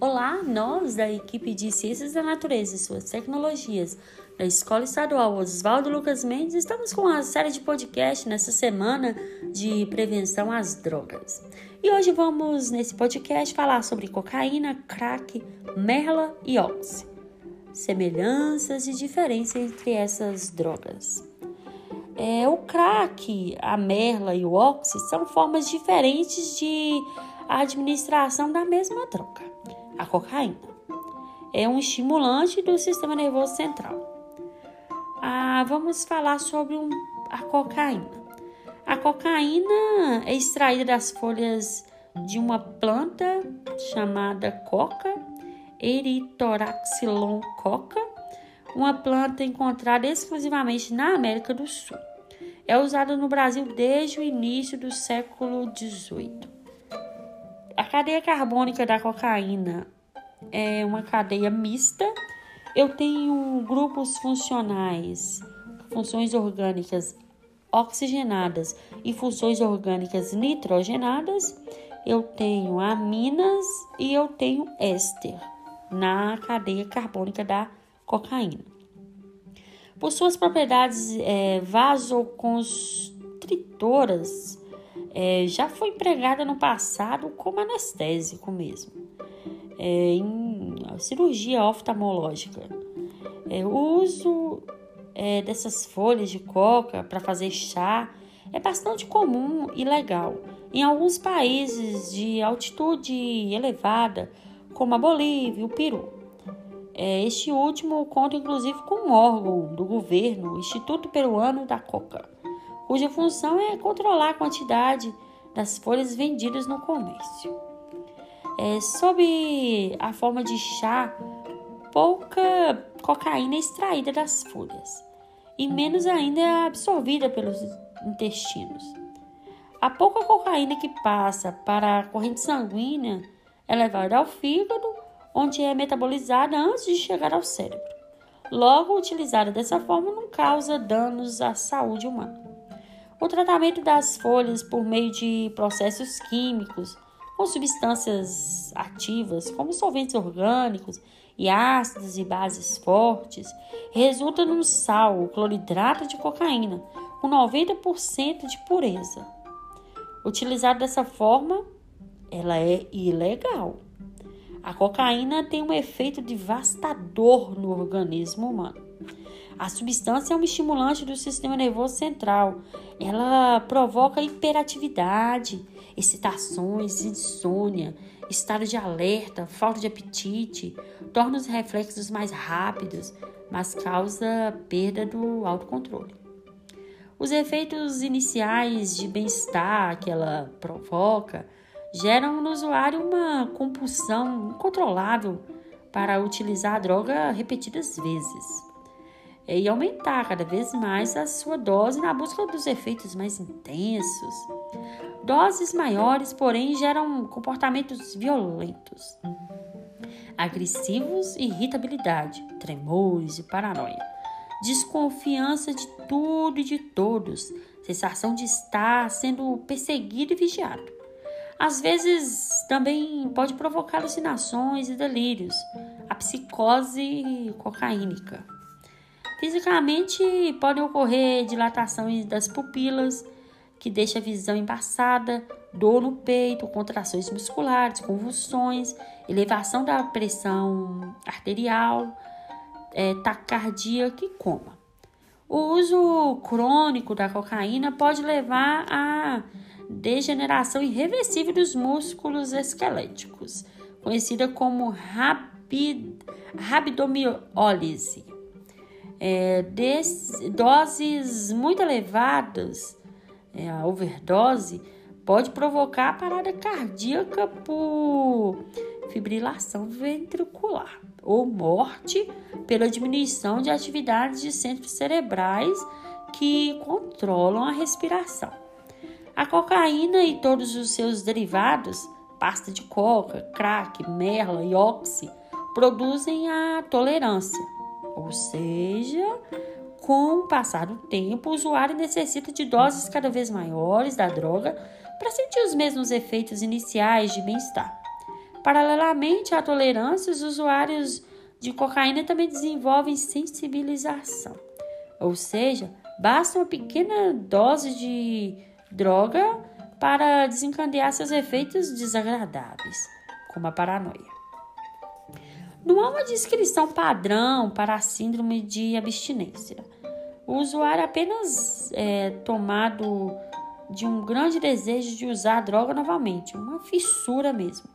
Olá, nós da equipe de Ciências da Natureza e suas tecnologias da Escola Estadual Oswaldo Lucas Mendes estamos com uma série de podcast nessa semana de prevenção às drogas. E hoje vamos nesse podcast falar sobre cocaína, crack, merla e oxi. Semelhanças e diferenças entre essas drogas. É, o crack, a merla e o oxi são formas diferentes de administração da mesma droga a cocaína. É um estimulante do sistema nervoso central. Ah, vamos falar sobre um, a cocaína. A cocaína é extraída das folhas de uma planta chamada coca, Erythroxylon coca, uma planta encontrada exclusivamente na América do Sul. É usada no Brasil desde o início do século XVIII. A cadeia carbônica da cocaína é uma cadeia mista. Eu tenho grupos funcionais, funções orgânicas oxigenadas e funções orgânicas nitrogenadas. Eu tenho aminas e eu tenho éster na cadeia carbônica da cocaína. Por suas propriedades é, vasoconstritoras, é, já foi empregada no passado como anestésico mesmo, é, em cirurgia oftalmológica. É, o uso é, dessas folhas de coca para fazer chá é bastante comum e legal. Em alguns países de altitude elevada, como a Bolívia e o Peru. É, este último conta inclusive com um órgão do governo, o Instituto Peruano da Coca cuja função é controlar a quantidade das folhas vendidas no comércio. É, sob a forma de chá, pouca cocaína é extraída das folhas e menos ainda é absorvida pelos intestinos. A pouca cocaína que passa para a corrente sanguínea é levada ao fígado, onde é metabolizada antes de chegar ao cérebro. Logo, utilizada dessa forma não causa danos à saúde humana. O tratamento das folhas por meio de processos químicos com substâncias ativas, como solventes orgânicos e ácidos e bases fortes, resulta num sal, o cloridrato de cocaína, com 90% de pureza. Utilizado dessa forma, ela é ilegal. A cocaína tem um efeito devastador no organismo humano. A substância é um estimulante do sistema nervoso central. Ela provoca hiperatividade, excitações, insônia, estado de alerta, falta de apetite, torna os reflexos mais rápidos, mas causa perda do autocontrole. Os efeitos iniciais de bem-estar que ela provoca geram no usuário uma compulsão incontrolável para utilizar a droga repetidas vezes e aumentar cada vez mais a sua dose na busca dos efeitos mais intensos. Doses maiores, porém, geram comportamentos violentos, agressivos irritabilidade, tremores e paranoia, desconfiança de tudo e de todos, sensação de estar sendo perseguido e vigiado. Às vezes também pode provocar alucinações e delírios, a psicose cocaínica. Fisicamente, podem ocorrer dilatações das pupilas, que deixa a visão embaçada, dor no peito, contrações musculares, convulsões, elevação da pressão arterial, é, taquicardia e coma. O uso crônico da cocaína pode levar à degeneração irreversível dos músculos esqueléticos, conhecida como rabid, rabdomiólise é, doses muito elevadas, é, a overdose, pode provocar parada cardíaca por fibrilação ventricular ou morte pela diminuição de atividades de centros cerebrais que controlam a respiração. A cocaína e todos os seus derivados, pasta de coca, crack, merla e oxi, produzem a tolerância ou seja, com o passar do tempo, o usuário necessita de doses cada vez maiores da droga para sentir os mesmos efeitos iniciais de bem-estar. Paralelamente à tolerância, os usuários de cocaína também desenvolvem sensibilização. Ou seja, basta uma pequena dose de droga para desencadear seus efeitos desagradáveis, como a paranoia. Não há uma descrição padrão para a síndrome de abstinência. O usuário apenas é tomado de um grande desejo de usar a droga novamente, uma fissura mesmo.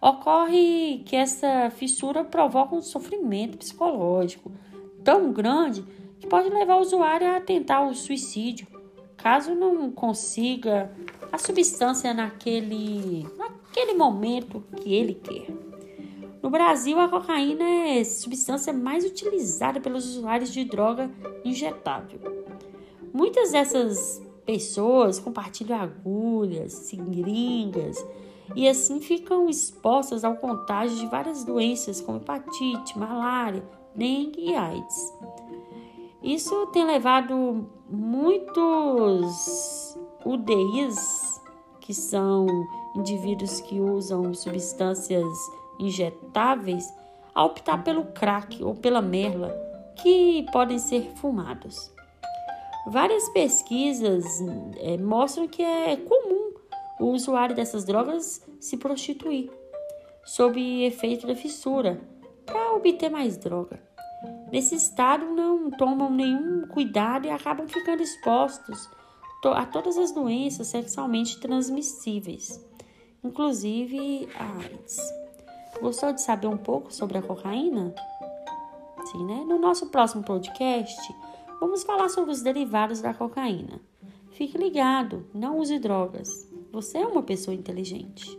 Ocorre que essa fissura provoca um sofrimento psicológico tão grande que pode levar o usuário a tentar o suicídio, caso não consiga a substância naquele, naquele momento que ele quer. No Brasil, a cocaína é a substância mais utilizada pelos usuários de droga injetável. Muitas dessas pessoas compartilham agulhas, seringas e assim ficam expostas ao contágio de várias doenças como hepatite, malária, dengue e AIDS. Isso tem levado muitos UDIs, que são indivíduos que usam substâncias injetáveis a optar pelo crack ou pela merla, que podem ser fumados. Várias pesquisas é, mostram que é comum o usuário dessas drogas se prostituir, sob efeito da fissura, para obter mais droga. Nesse estado, não tomam nenhum cuidado e acabam ficando expostos a todas as doenças sexualmente transmissíveis, inclusive a AIDS. Gostou de saber um pouco sobre a cocaína? Sim, né? No nosso próximo podcast, vamos falar sobre os derivados da cocaína. Fique ligado, não use drogas. Você é uma pessoa inteligente.